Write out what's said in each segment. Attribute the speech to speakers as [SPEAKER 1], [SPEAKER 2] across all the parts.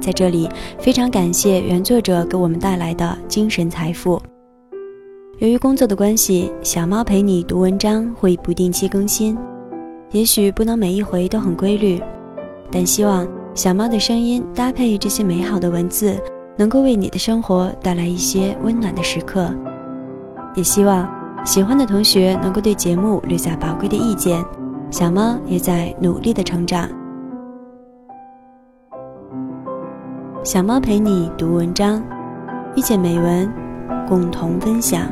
[SPEAKER 1] 在这里，非常感谢原作者给我们带来的精神财富。由于工作的关系，小猫陪你读文章会不定期更新，也许不能每一回都很规律，但希望小猫的声音搭配这些美好的文字，能够为你的生活带来一些温暖的时刻。也希望喜欢的同学能够对节目留下宝贵的意见，小猫也在努力的成长。小猫陪你读文章，遇见美文，共同分享。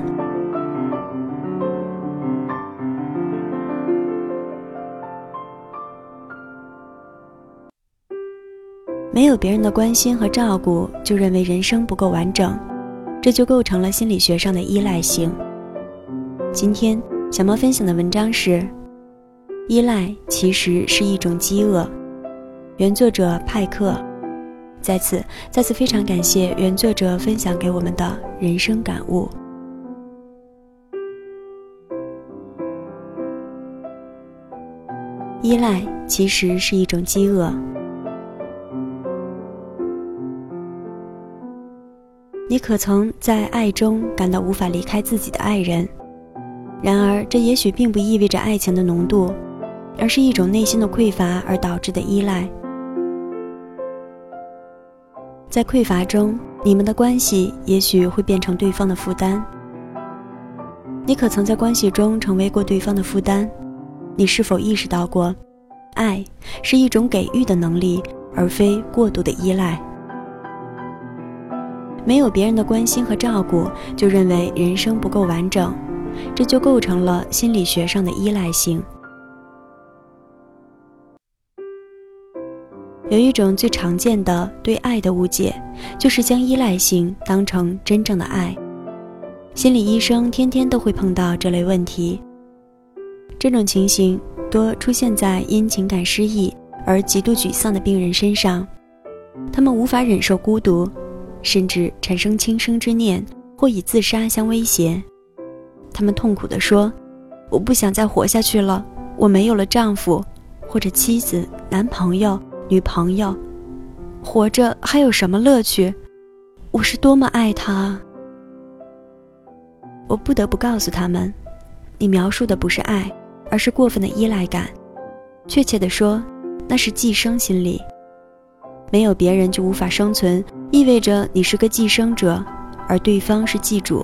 [SPEAKER 1] 没有别人的关心和照顾，就认为人生不够完整，这就构成了心理学上的依赖性。今天小猫分享的文章是：依赖其实是一种饥饿。原作者派克。在此，再次非常感谢原作者分享给我们的人生感悟。依赖其实是一种饥饿。你可曾在爱中感到无法离开自己的爱人？然而，这也许并不意味着爱情的浓度，而是一种内心的匮乏而导致的依赖。在匮乏中，你们的关系也许会变成对方的负担。你可曾在关系中成为过对方的负担？你是否意识到过，爱是一种给予的能力，而非过度的依赖？没有别人的关心和照顾，就认为人生不够完整，这就构成了心理学上的依赖性。有一种最常见的对爱的误解，就是将依赖性当成真正的爱。心理医生天天都会碰到这类问题。这种情形多出现在因情感失意而极度沮丧的病人身上，他们无法忍受孤独，甚至产生轻生之念或以自杀相威胁。他们痛苦地说：“我不想再活下去了，我没有了丈夫，或者妻子、男朋友。”女朋友，活着还有什么乐趣？我是多么爱他！我不得不告诉他们，你描述的不是爱，而是过分的依赖感。确切的说，那是寄生心理。没有别人就无法生存，意味着你是个寄生者，而对方是寄主。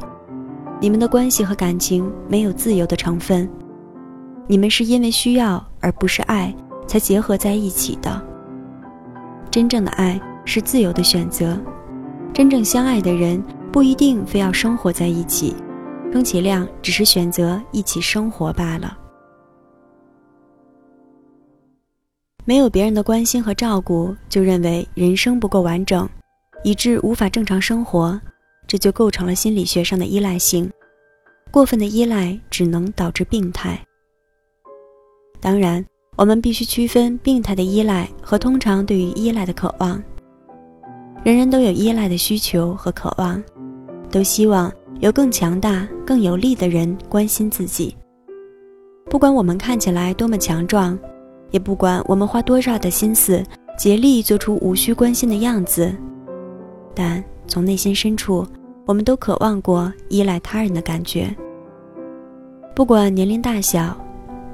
[SPEAKER 1] 你们的关系和感情没有自由的成分，你们是因为需要而不是爱才结合在一起的。真正的爱是自由的选择，真正相爱的人不一定非要生活在一起，充其量只是选择一起生活罢了。没有别人的关心和照顾，就认为人生不够完整，以致无法正常生活，这就构成了心理学上的依赖性。过分的依赖只能导致病态。当然。我们必须区分病态的依赖和通常对于依赖的渴望。人人都有依赖的需求和渴望，都希望有更强大、更有力的人关心自己。不管我们看起来多么强壮，也不管我们花多少的心思竭力做出无需关心的样子，但从内心深处，我们都渴望过依赖他人的感觉。不管年龄大小，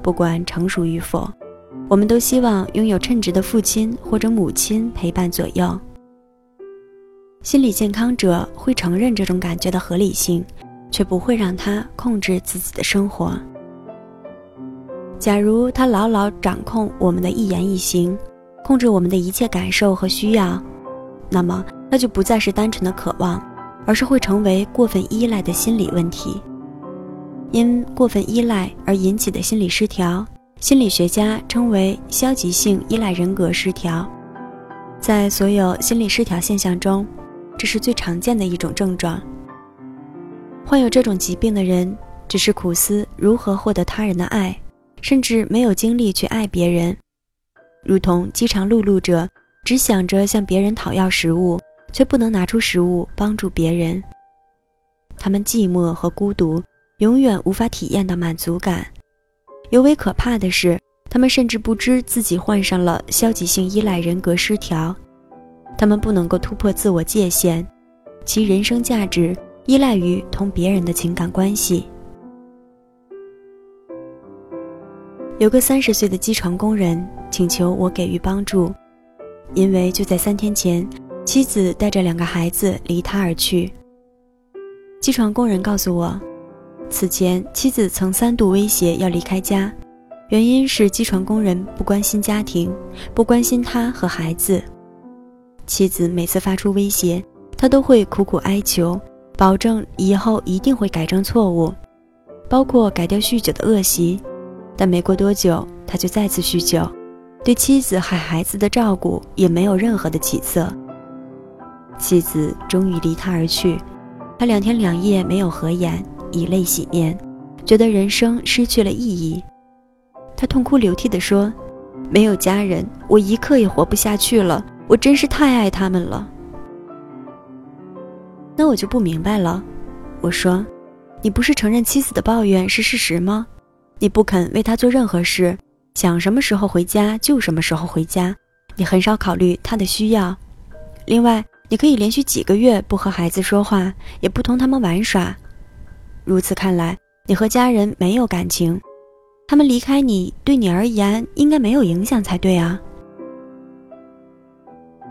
[SPEAKER 1] 不管成熟与否。我们都希望拥有称职的父亲或者母亲陪伴左右。心理健康者会承认这种感觉的合理性，却不会让他控制自己的生活。假如他牢牢掌控我们的一言一行，控制我们的一切感受和需要，那么那就不再是单纯的渴望，而是会成为过分依赖的心理问题。因过分依赖而引起的心理失调。心理学家称为消极性依赖人格失调。在所有心理失调现象中，这是最常见的一种症状。患有这种疾病的人，只是苦思如何获得他人的爱，甚至没有精力去爱别人，如同饥肠辘辘者，只想着向别人讨要食物，却不能拿出食物帮助别人。他们寂寞和孤独，永远无法体验到满足感。尤为可怕的是，他们甚至不知自己患上了消极性依赖人格失调。他们不能够突破自我界限，其人生价值。依赖于同别人的情感关系。有个三十岁的机床工人请求我给予帮助，因为就在三天前，妻子带着两个孩子离他而去。机床工人告诉我，此前妻子曾三度威胁要离开家，原因是机床工人不关心家庭，不关心他和孩子。妻子每次发出威胁，他都会苦苦哀求。保证以后一定会改正错误，包括改掉酗酒的恶习。但没过多久，他就再次酗酒，对妻子和孩子的照顾也没有任何的起色。妻子终于离他而去，他两天两夜没有合眼，以泪洗面，觉得人生失去了意义。他痛哭流涕地说：“没有家人，我一刻也活不下去了。我真是太爱他们了。”那我就不明白了，我说，你不是承认妻子的抱怨是事实吗？你不肯为她做任何事，想什么时候回家就什么时候回家，你很少考虑她的需要。另外，你可以连续几个月不和孩子说话，也不同他们玩耍。如此看来，你和家人没有感情，他们离开你对你而言应该没有影响才对啊。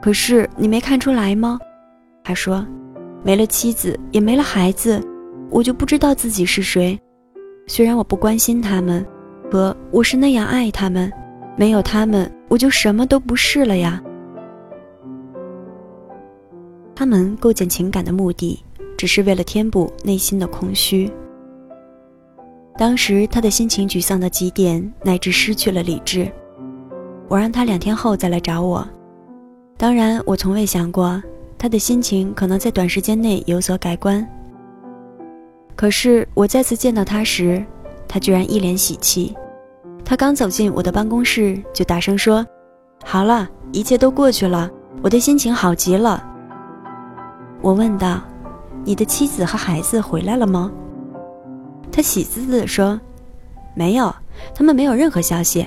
[SPEAKER 1] 可是你没看出来吗？他说。没了妻子，也没了孩子，我就不知道自己是谁。虽然我不关心他们，可我是那样爱他们。没有他们，我就什么都不是了呀。他们构建情感的目的，只是为了填补内心的空虚。当时他的心情沮丧到极点，乃至失去了理智。我让他两天后再来找我。当然，我从未想过。他的心情可能在短时间内有所改观。可是我再次见到他时，他居然一脸喜气。他刚走进我的办公室，就大声说：“好了，一切都过去了，我的心情好极了。”我问道：“你的妻子和孩子回来了吗？”他喜滋滋地说：“没有，他们没有任何消息。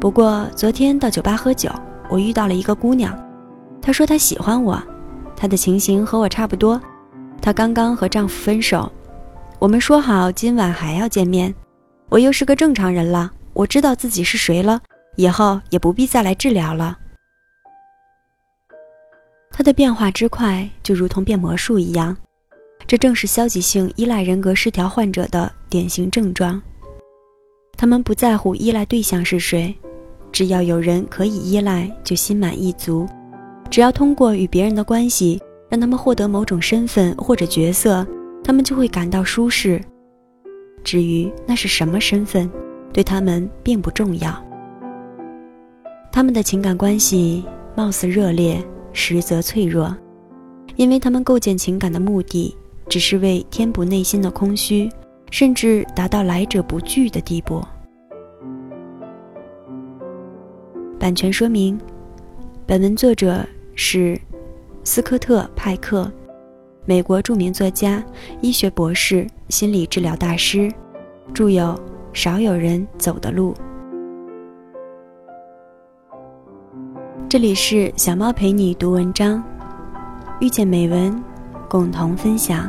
[SPEAKER 1] 不过昨天到酒吧喝酒，我遇到了一个姑娘，她说她喜欢我。”她的情形和我差不多，她刚刚和丈夫分手，我们说好今晚还要见面。我又是个正常人了，我知道自己是谁了，以后也不必再来治疗了。他的变化之快，就如同变魔术一样，这正是消极性依赖人格失调患者的典型症状。他们不在乎依赖对象是谁，只要有人可以依赖，就心满意足。只要通过与别人的关系，让他们获得某种身份或者角色，他们就会感到舒适。至于那是什么身份，对他们并不重要。他们的情感关系貌似热烈，实则脆弱，因为他们构建情感的目的，只是为填补内心的空虚，甚至达到来者不拒的地步。版权说明：本文作者。是斯科特·派克，美国著名作家、医学博士、心理治疗大师，著有《少有人走的路》。这里是小猫陪你读文章，遇见美文，共同分享。